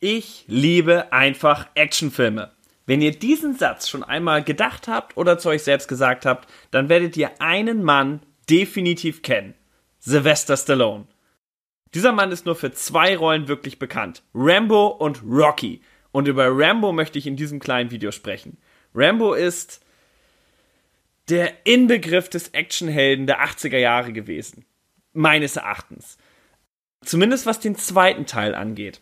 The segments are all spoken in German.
Ich liebe einfach Actionfilme. Wenn ihr diesen Satz schon einmal gedacht habt oder zu euch selbst gesagt habt, dann werdet ihr einen Mann definitiv kennen. Sylvester Stallone. Dieser Mann ist nur für zwei Rollen wirklich bekannt. Rambo und Rocky. Und über Rambo möchte ich in diesem kleinen Video sprechen. Rambo ist der Inbegriff des Actionhelden der 80er Jahre gewesen. Meines Erachtens. Zumindest was den zweiten Teil angeht.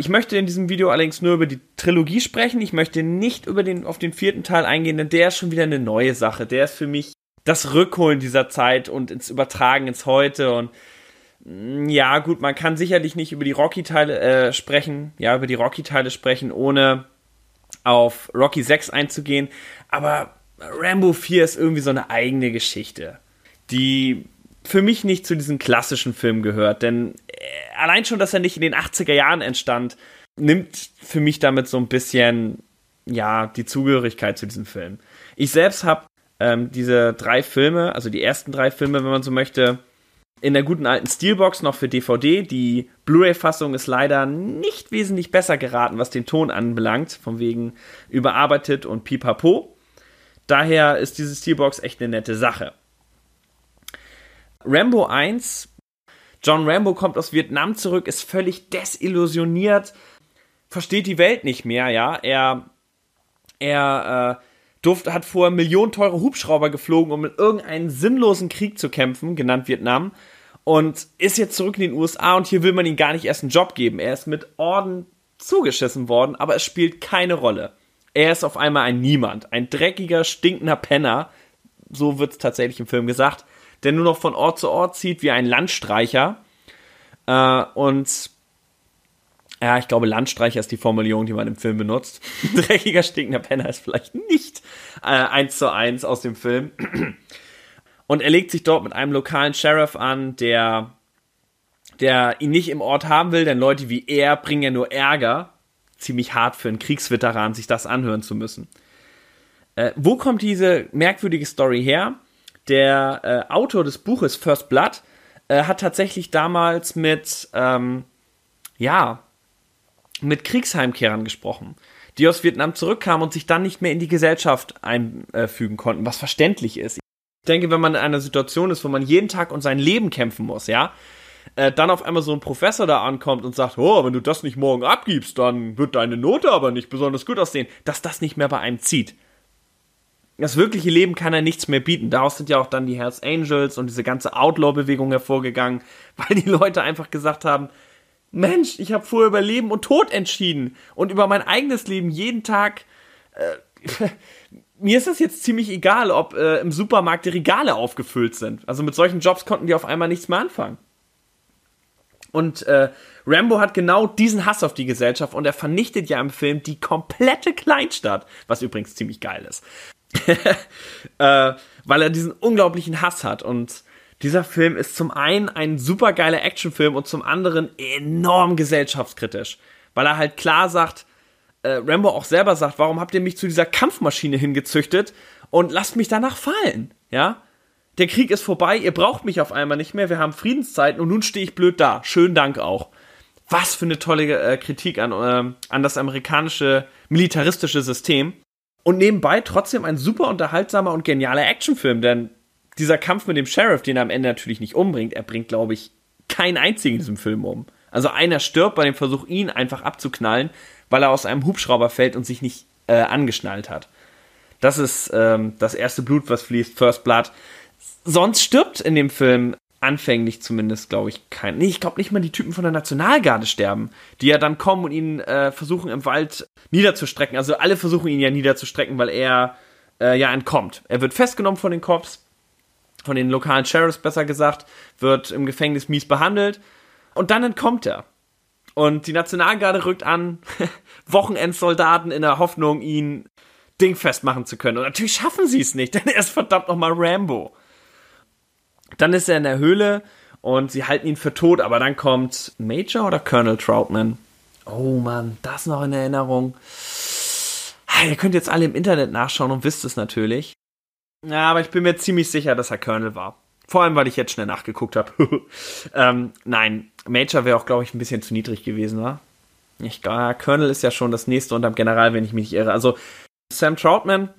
Ich möchte in diesem Video allerdings nur über die Trilogie sprechen. Ich möchte nicht über den, auf den vierten Teil eingehen, denn der ist schon wieder eine neue Sache. Der ist für mich das Rückholen dieser Zeit und ins Übertragen ins Heute. Und mm, ja, gut, man kann sicherlich nicht über die Rocky-Teile äh, sprechen, ja, über die Rocky-Teile sprechen, ohne auf Rocky 6 einzugehen. Aber Rambo 4 ist irgendwie so eine eigene Geschichte, die für mich nicht zu diesen klassischen Filmen gehört. Denn allein schon, dass er nicht in den 80er Jahren entstand, nimmt für mich damit so ein bisschen, ja, die Zugehörigkeit zu diesem Film. Ich selbst habe ähm, diese drei Filme, also die ersten drei Filme, wenn man so möchte, in der guten alten Steelbox noch für DVD. Die Blu-ray-Fassung ist leider nicht wesentlich besser geraten, was den Ton anbelangt, von wegen überarbeitet und pipapo. Daher ist diese Steelbox echt eine nette Sache. Rambo 1, John Rambo kommt aus Vietnam zurück, ist völlig desillusioniert, versteht die Welt nicht mehr, ja. Er, er äh, durfte, hat vorher millionenteure Hubschrauber geflogen, um in irgendeinen sinnlosen Krieg zu kämpfen, genannt Vietnam, und ist jetzt zurück in den USA und hier will man ihm gar nicht erst einen Job geben. Er ist mit Orden zugeschissen worden, aber es spielt keine Rolle. Er ist auf einmal ein Niemand, ein dreckiger, stinkender Penner, so wird es tatsächlich im Film gesagt, der nur noch von Ort zu Ort zieht wie ein Landstreicher. Äh, und ja, ich glaube, Landstreicher ist die Formulierung, die man im Film benutzt. Dreckiger, stinkender Penner ist vielleicht nicht äh, zu eins aus dem Film. Und er legt sich dort mit einem lokalen Sheriff an, der, der ihn nicht im Ort haben will, denn Leute wie er bringen ja nur Ärger. Ziemlich hart für einen Kriegsveteran, sich das anhören zu müssen. Äh, wo kommt diese merkwürdige Story her? Der äh, Autor des Buches First Blood äh, hat tatsächlich damals mit, ähm, ja, mit Kriegsheimkehrern gesprochen, die aus Vietnam zurückkamen und sich dann nicht mehr in die Gesellschaft einfügen konnten, was verständlich ist. Ich denke, wenn man in einer Situation ist, wo man jeden Tag um sein Leben kämpfen muss, ja, äh, dann auf einmal so ein Professor da ankommt und sagt, oh, wenn du das nicht morgen abgibst, dann wird deine Note aber nicht besonders gut aussehen, dass das nicht mehr bei einem zieht. Das wirkliche Leben kann er nichts mehr bieten. Daraus sind ja auch dann die Hells Angels und diese ganze Outlaw-Bewegung hervorgegangen, weil die Leute einfach gesagt haben, Mensch, ich habe vorher über Leben und Tod entschieden und über mein eigenes Leben jeden Tag. Äh, mir ist es jetzt ziemlich egal, ob äh, im Supermarkt die Regale aufgefüllt sind. Also mit solchen Jobs konnten die auf einmal nichts mehr anfangen. Und äh, Rambo hat genau diesen Hass auf die Gesellschaft und er vernichtet ja im Film die komplette Kleinstadt, was übrigens ziemlich geil ist. äh, weil er diesen unglaublichen Hass hat und dieser Film ist zum einen ein supergeiler Actionfilm und zum anderen enorm gesellschaftskritisch, weil er halt klar sagt, äh, Rambo auch selber sagt, warum habt ihr mich zu dieser Kampfmaschine hingezüchtet und lasst mich danach fallen, ja? Der Krieg ist vorbei, ihr braucht mich auf einmal nicht mehr, wir haben Friedenszeiten und nun stehe ich blöd da. Schönen Dank auch. Was für eine tolle äh, Kritik an, äh, an das amerikanische militaristische System. Und nebenbei trotzdem ein super unterhaltsamer und genialer Actionfilm, denn dieser Kampf mit dem Sheriff, den er am Ende natürlich nicht umbringt, er bringt, glaube ich, keinen einzigen in diesem Film um. Also einer stirbt bei dem Versuch, ihn einfach abzuknallen, weil er aus einem Hubschrauber fällt und sich nicht äh, angeschnallt hat. Das ist ähm, das erste Blut, was fließt, First Blood. Sonst stirbt in dem Film anfänglich zumindest, glaube ich, kein. Nee, ich glaube nicht mal die Typen von der Nationalgarde sterben, die ja dann kommen und ihn äh, versuchen im Wald niederzustrecken. Also alle versuchen ihn ja niederzustrecken, weil er äh, ja entkommt. Er wird festgenommen von den Cops von den lokalen Sheriffs besser gesagt, wird im Gefängnis mies behandelt und dann entkommt er. Und die Nationalgarde rückt an, Wochenendsoldaten in der Hoffnung, ihn dingfest machen zu können. Und natürlich schaffen sie es nicht, denn er ist verdammt nochmal Rambo. Dann ist er in der Höhle und sie halten ihn für tot, aber dann kommt Major oder Colonel Troutman. Oh Mann, das noch in Erinnerung. Ah, ihr könnt jetzt alle im Internet nachschauen und wisst es natürlich. Ja, aber ich bin mir ziemlich sicher, dass er Colonel war. Vor allem, weil ich jetzt schnell nachgeguckt habe. ähm, nein, Major wäre auch, glaube ich, ein bisschen zu niedrig gewesen, wa? Ich, äh, Colonel ist ja schon das nächste unterm General, wenn ich mich nicht irre. Also Sam Troutman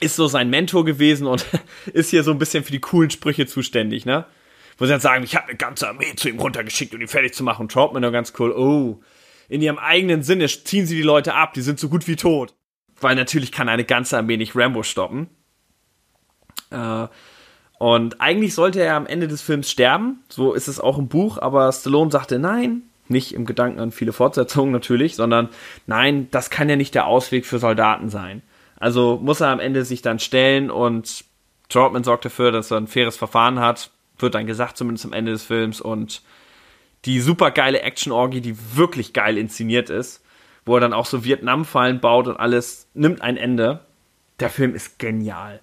ist so sein Mentor gewesen und ist hier so ein bisschen für die coolen Sprüche zuständig, ne? Wo sie dann sagen, ich habe eine ganze Armee zu ihm runtergeschickt, um ihn fertig zu machen. Und Troutman nur ganz cool, oh, in ihrem eigenen Sinne ziehen sie die Leute ab, die sind so gut wie tot. Weil natürlich kann eine ganze Armee nicht Rambo stoppen. Äh, und eigentlich sollte er am Ende des Films sterben, so ist es auch im Buch, aber Stallone sagte nein, nicht im Gedanken an viele Fortsetzungen natürlich, sondern nein, das kann ja nicht der Ausweg für Soldaten sein. Also muss er am Ende sich dann stellen und Troutman sorgt dafür, dass er ein faires Verfahren hat, wird dann gesagt, zumindest am Ende des Films und die super geile Action-Orgie, die wirklich geil inszeniert ist, wo er dann auch so Vietnam-Fallen baut und alles, nimmt ein Ende. Der Film ist genial.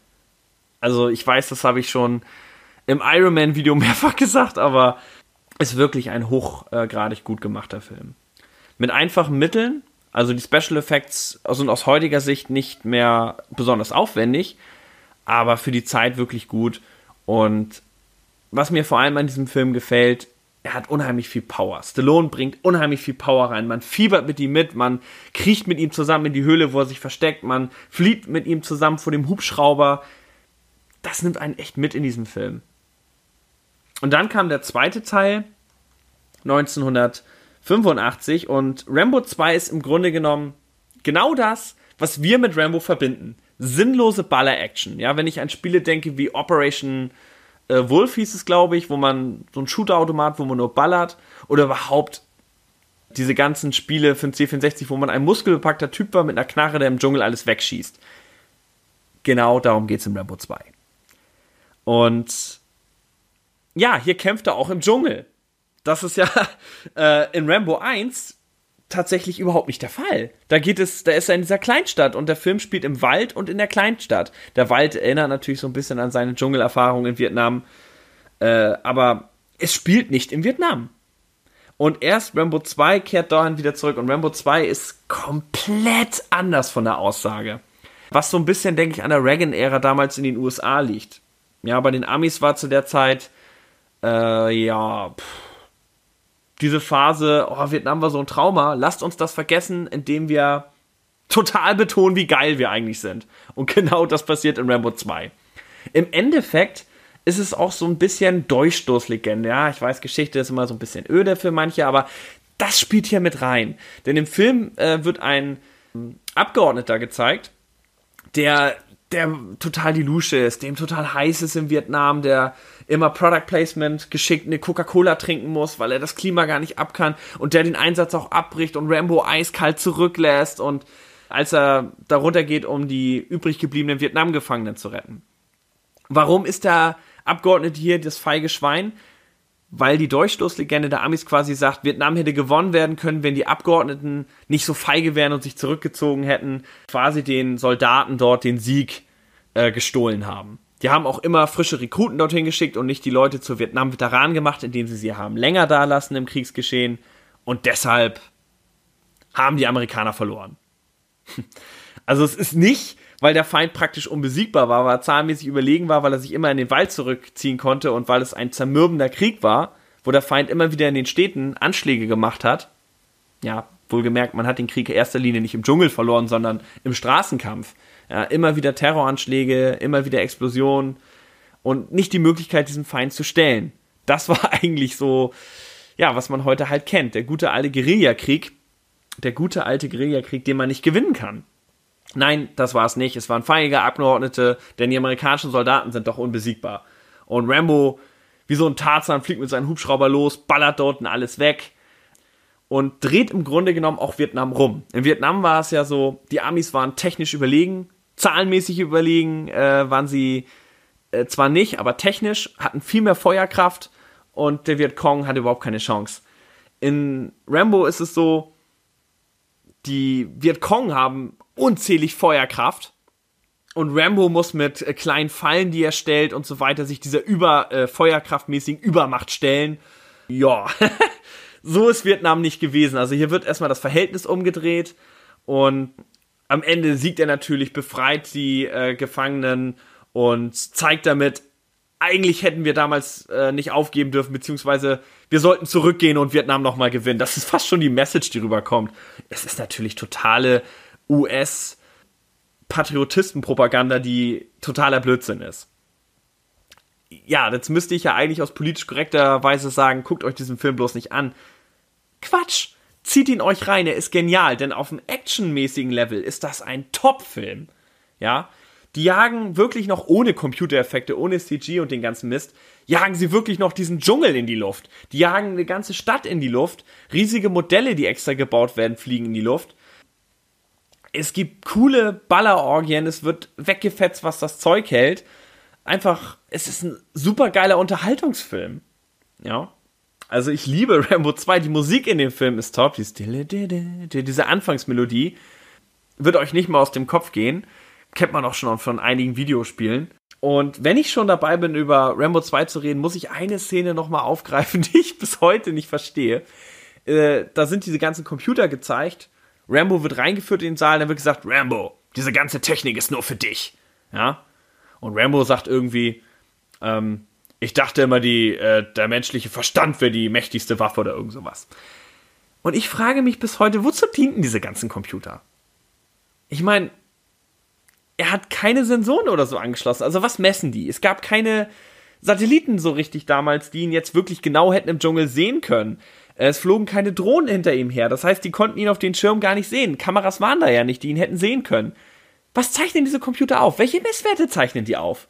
Also ich weiß, das habe ich schon im Iron Man Video mehrfach gesagt, aber ist wirklich ein hochgradig gut gemachter Film. Mit einfachen Mitteln, also die Special Effects sind aus heutiger Sicht nicht mehr besonders aufwendig, aber für die Zeit wirklich gut. Und was mir vor allem an diesem Film gefällt, er hat unheimlich viel Power. Stallone bringt unheimlich viel Power rein. Man fiebert mit ihm mit, man kriecht mit ihm zusammen in die Höhle, wo er sich versteckt, man flieht mit ihm zusammen vor dem Hubschrauber. Das nimmt einen echt mit in diesem Film. Und dann kam der zweite Teil 1985 und Rambo 2 ist im Grunde genommen genau das, was wir mit Rambo verbinden. Sinnlose Baller-Action. Ja, wenn ich an Spiele denke wie Operation äh, Wolf hieß es, glaube ich, wo man so ein Shooter-Automat, wo man nur ballert oder überhaupt diese ganzen Spiele für den C64, wo man ein muskelbepackter Typ war mit einer Knarre, der im Dschungel alles wegschießt. Genau darum geht es in Rambo 2. Und ja, hier kämpft er auch im Dschungel. Das ist ja äh, in Rambo 1 tatsächlich überhaupt nicht der Fall. Da geht es, da ist er in dieser Kleinstadt und der Film spielt im Wald und in der Kleinstadt. Der Wald erinnert natürlich so ein bisschen an seine Dschungelerfahrung in Vietnam, äh, aber es spielt nicht in Vietnam. Und erst Rambo 2 kehrt dahin wieder zurück und Rambo 2 ist komplett anders von der Aussage. Was so ein bisschen, denke ich, an der Reagan-Ära damals in den USA liegt. Ja, bei den Amis war zu der Zeit, äh, ja, pff, diese Phase, oh, Vietnam war so ein Trauma, lasst uns das vergessen, indem wir total betonen, wie geil wir eigentlich sind. Und genau das passiert in Rambo 2. Im Endeffekt ist es auch so ein bisschen Durchstoßlegende. Ja, ich weiß, Geschichte ist immer so ein bisschen öde für manche, aber das spielt hier mit rein. Denn im Film äh, wird ein Abgeordneter gezeigt, der der total die Lusche ist, dem total heiß ist in Vietnam, der immer Product Placement geschickt eine Coca-Cola trinken muss, weil er das Klima gar nicht ab kann und der den Einsatz auch abbricht und Rambo eiskalt zurücklässt und als er darunter geht, um die übrig gebliebenen Vietnam-Gefangenen zu retten. Warum ist der Abgeordnete hier das feige Schwein? Weil die Durchstoßlegende der Amis quasi sagt, Vietnam hätte gewonnen werden können, wenn die Abgeordneten nicht so feige wären und sich zurückgezogen hätten, quasi den Soldaten dort den Sieg äh, gestohlen haben. Die haben auch immer frische Rekruten dorthin geschickt und nicht die Leute zu Vietnam-Veteranen gemacht, indem sie sie haben länger da lassen im Kriegsgeschehen. Und deshalb haben die Amerikaner verloren. Also es ist nicht, weil der Feind praktisch unbesiegbar war, weil er zahlenmäßig überlegen war, weil er sich immer in den Wald zurückziehen konnte und weil es ein zermürbender Krieg war, wo der Feind immer wieder in den Städten Anschläge gemacht hat. Ja, wohlgemerkt, man hat den Krieg in erster Linie nicht im Dschungel verloren, sondern im Straßenkampf. Ja, immer wieder Terroranschläge, immer wieder Explosionen und nicht die Möglichkeit, diesen Feind zu stellen. Das war eigentlich so, ja, was man heute halt kennt. Der gute alte Guerillakrieg. Der gute alte Guerillakrieg, den man nicht gewinnen kann. Nein, das war es nicht. Es waren feige Abgeordnete, denn die amerikanischen Soldaten sind doch unbesiegbar. Und Rambo, wie so ein Tarzan, fliegt mit seinem Hubschrauber los, ballert dort und alles weg und dreht im Grunde genommen auch Vietnam rum. In Vietnam war es ja so, die Amis waren technisch überlegen, zahlenmäßig überlegen äh, waren sie äh, zwar nicht, aber technisch hatten viel mehr Feuerkraft und der Vietcong hatte überhaupt keine Chance. In Rambo ist es so, die Vietcong haben unzählig Feuerkraft und Rambo muss mit äh, kleinen Fallen, die er stellt und so weiter, sich dieser über äh, feuerkraftmäßigen Übermacht stellen. Ja, so ist Vietnam nicht gewesen. Also hier wird erstmal das Verhältnis umgedreht und am Ende siegt er natürlich, befreit die äh, Gefangenen und zeigt damit, eigentlich hätten wir damals äh, nicht aufgeben dürfen, beziehungsweise wir sollten zurückgehen und Vietnam nochmal gewinnen. Das ist fast schon die Message, die rüberkommt. Es ist natürlich totale US- Patriotistenpropaganda, die totaler Blödsinn ist. Ja, jetzt müsste ich ja eigentlich aus politisch korrekter Weise sagen, guckt euch diesen Film bloß nicht an. Quatsch! Zieht ihn euch rein, er ist genial, denn auf einem actionmäßigen Level ist das ein Top-Film. Ja, die jagen wirklich noch ohne Computereffekte, ohne CG und den ganzen Mist, jagen sie wirklich noch diesen Dschungel in die Luft. Die jagen eine ganze Stadt in die Luft. Riesige Modelle, die extra gebaut werden, fliegen in die Luft. Es gibt coole Ballerorgien, es wird weggefetzt, was das Zeug hält. Einfach, es ist ein super geiler Unterhaltungsfilm. Ja. Also ich liebe Rambo 2, die Musik in dem Film ist top, diese Anfangsmelodie wird euch nicht mal aus dem Kopf gehen. Kennt man auch schon von einigen Videospielen. Und wenn ich schon dabei bin, über Rambo 2 zu reden, muss ich eine Szene nochmal aufgreifen, die ich bis heute nicht verstehe. Äh, da sind diese ganzen Computer gezeigt. Rambo wird reingeführt in den Saal, dann wird gesagt, Rambo, diese ganze Technik ist nur für dich. Ja? Und Rambo sagt irgendwie, ähm, ich dachte immer, die, äh, der menschliche Verstand wäre die mächtigste Waffe oder irgend sowas. Und ich frage mich bis heute, wozu dienten diese ganzen Computer? Ich meine, er hat keine Sensoren oder so angeschlossen. Also was messen die? Es gab keine Satelliten so richtig damals, die ihn jetzt wirklich genau hätten im Dschungel sehen können. Es flogen keine Drohnen hinter ihm her. Das heißt, die konnten ihn auf den Schirm gar nicht sehen. Kameras waren da ja nicht, die ihn hätten sehen können. Was zeichnen diese Computer auf? Welche Messwerte zeichnen die auf?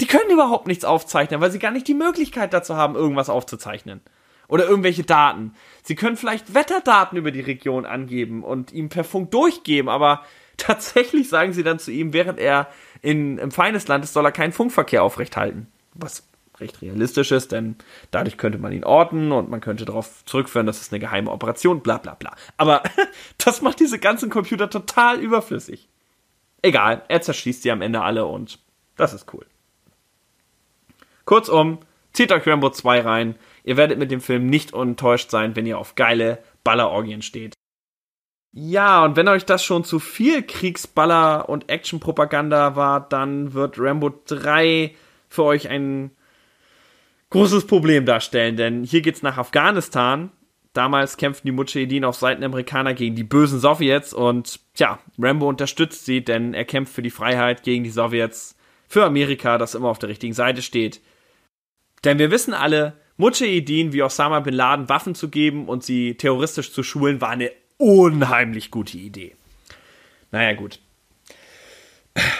Die können überhaupt nichts aufzeichnen, weil sie gar nicht die Möglichkeit dazu haben, irgendwas aufzuzeichnen. Oder irgendwelche Daten. Sie können vielleicht Wetterdaten über die Region angeben und ihm per Funk durchgeben, aber tatsächlich sagen sie dann zu ihm, während er in, im Feindesland ist, soll er keinen Funkverkehr aufrechthalten. Was recht realistisch ist, denn dadurch könnte man ihn orten und man könnte darauf zurückführen, dass es eine geheime Operation, bla bla bla. Aber das macht diese ganzen Computer total überflüssig. Egal, er zerschießt sie am Ende alle und das ist cool. Kurzum, zieht euch Rambo 2 rein. Ihr werdet mit dem Film nicht enttäuscht sein, wenn ihr auf geile Ballerorgien steht. Ja, und wenn euch das schon zu viel Kriegsballer und Actionpropaganda war, dann wird Rambo 3 für euch ein großes Problem darstellen, denn hier geht's nach Afghanistan. Damals kämpften die Mujahedin auf Seiten der Amerikaner gegen die bösen Sowjets und tja, Rambo unterstützt sie, denn er kämpft für die Freiheit gegen die Sowjets, für Amerika, das immer auf der richtigen Seite steht. Denn wir wissen alle, Mujahedin wie Osama Bin Laden Waffen zu geben und sie terroristisch zu schulen, war eine unheimlich gute Idee. Naja, gut.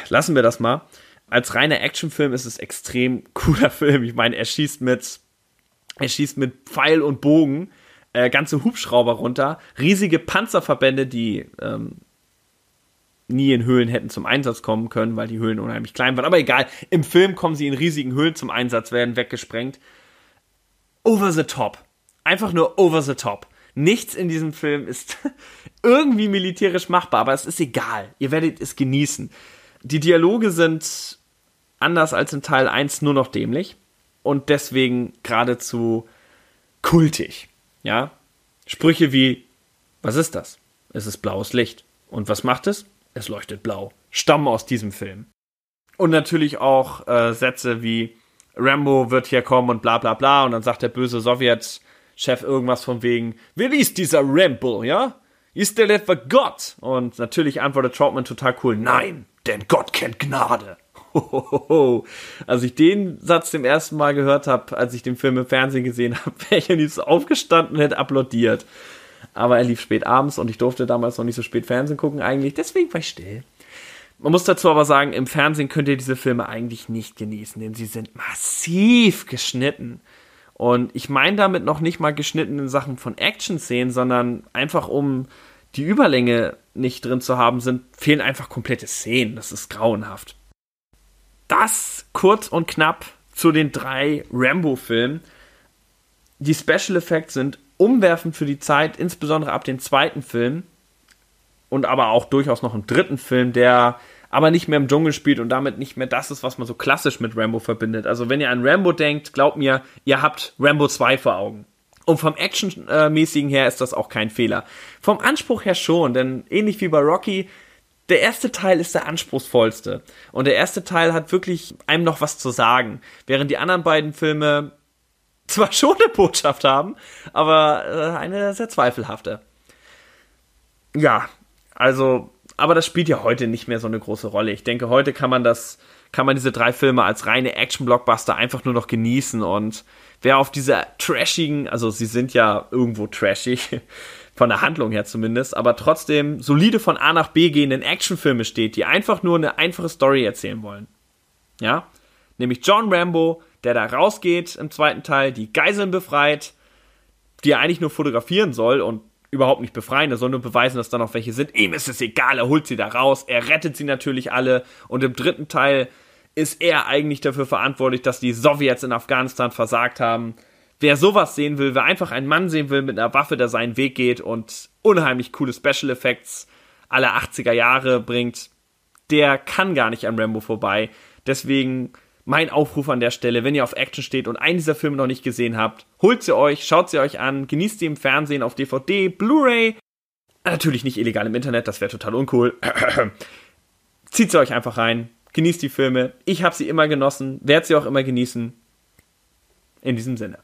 Lassen wir das mal. Als reiner Actionfilm ist es extrem cooler Film. Ich meine, er schießt mit, er schießt mit Pfeil und Bogen äh, ganze Hubschrauber runter, riesige Panzerverbände, die ähm, nie in Höhlen hätten zum Einsatz kommen können, weil die Höhlen unheimlich klein waren. Aber egal, im Film kommen sie in riesigen Höhlen zum Einsatz, werden weggesprengt. Over the top. Einfach nur over the top. Nichts in diesem Film ist irgendwie militärisch machbar, aber es ist egal. Ihr werdet es genießen. Die Dialoge sind anders als in Teil 1 nur noch dämlich und deswegen geradezu kultig. Ja? Sprüche wie: Was ist das? Es ist blaues Licht. Und was macht es? Es leuchtet blau. Stammen aus diesem Film. Und natürlich auch äh, Sätze wie Rambo wird hier kommen und bla bla bla. Und dann sagt der böse Sowjetchef irgendwas von wegen, wer ist dieser Rambo, ja? Ist der etwa Gott? Und natürlich antwortet Troutman total cool, nein, denn Gott kennt Gnade. Als ich den Satz zum ersten Mal gehört habe, als ich den Film im Fernsehen gesehen habe, wäre ich am liebsten aufgestanden und hätte applaudiert aber er lief spät abends und ich durfte damals noch nicht so spät Fernsehen gucken eigentlich, deswegen war ich still. Man muss dazu aber sagen, im Fernsehen könnt ihr diese Filme eigentlich nicht genießen, denn sie sind massiv geschnitten. Und ich meine damit noch nicht mal geschnitten in Sachen von Action-Szenen, sondern einfach um die Überlänge nicht drin zu haben, sind, fehlen einfach komplette Szenen. Das ist grauenhaft. Das kurz und knapp zu den drei Rambo-Filmen. Die Special Effects sind umwerfend für die Zeit, insbesondere ab dem zweiten Film und aber auch durchaus noch im dritten Film, der aber nicht mehr im Dschungel spielt und damit nicht mehr das ist, was man so klassisch mit Rambo verbindet. Also wenn ihr an Rambo denkt, glaubt mir, ihr habt Rambo 2 vor Augen. Und vom Actionmäßigen her ist das auch kein Fehler. Vom Anspruch her schon, denn ähnlich wie bei Rocky, der erste Teil ist der anspruchsvollste. Und der erste Teil hat wirklich einem noch was zu sagen. Während die anderen beiden Filme zwar schon eine Botschaft haben, aber äh, eine sehr zweifelhafte. Ja, also, aber das spielt ja heute nicht mehr so eine große Rolle. Ich denke, heute kann man das, kann man diese drei Filme als reine Action-Blockbuster einfach nur noch genießen und wer auf dieser trashigen, also sie sind ja irgendwo trashig, von der Handlung her zumindest, aber trotzdem solide von A nach B gehenden Actionfilme steht, die einfach nur eine einfache Story erzählen wollen. Ja? Nämlich John Rambo, der da rausgeht im zweiten Teil, die Geiseln befreit, die er eigentlich nur fotografieren soll und überhaupt nicht befreien, er soll nur beweisen, dass da noch welche sind. Ihm ist es egal, er holt sie da raus, er rettet sie natürlich alle und im dritten Teil ist er eigentlich dafür verantwortlich, dass die Sowjets in Afghanistan versagt haben. Wer sowas sehen will, wer einfach einen Mann sehen will mit einer Waffe, der seinen Weg geht und unheimlich coole Special Effects aller 80er Jahre bringt, der kann gar nicht an Rambo vorbei. Deswegen mein Aufruf an der Stelle, wenn ihr auf Action steht und einen dieser Filme noch nicht gesehen habt, holt sie euch, schaut sie euch an, genießt sie im Fernsehen auf DVD, Blu-ray. Natürlich nicht illegal im Internet, das wäre total uncool. Zieht sie euch einfach rein, genießt die Filme. Ich habe sie immer genossen, werde sie auch immer genießen. In diesem Sinne.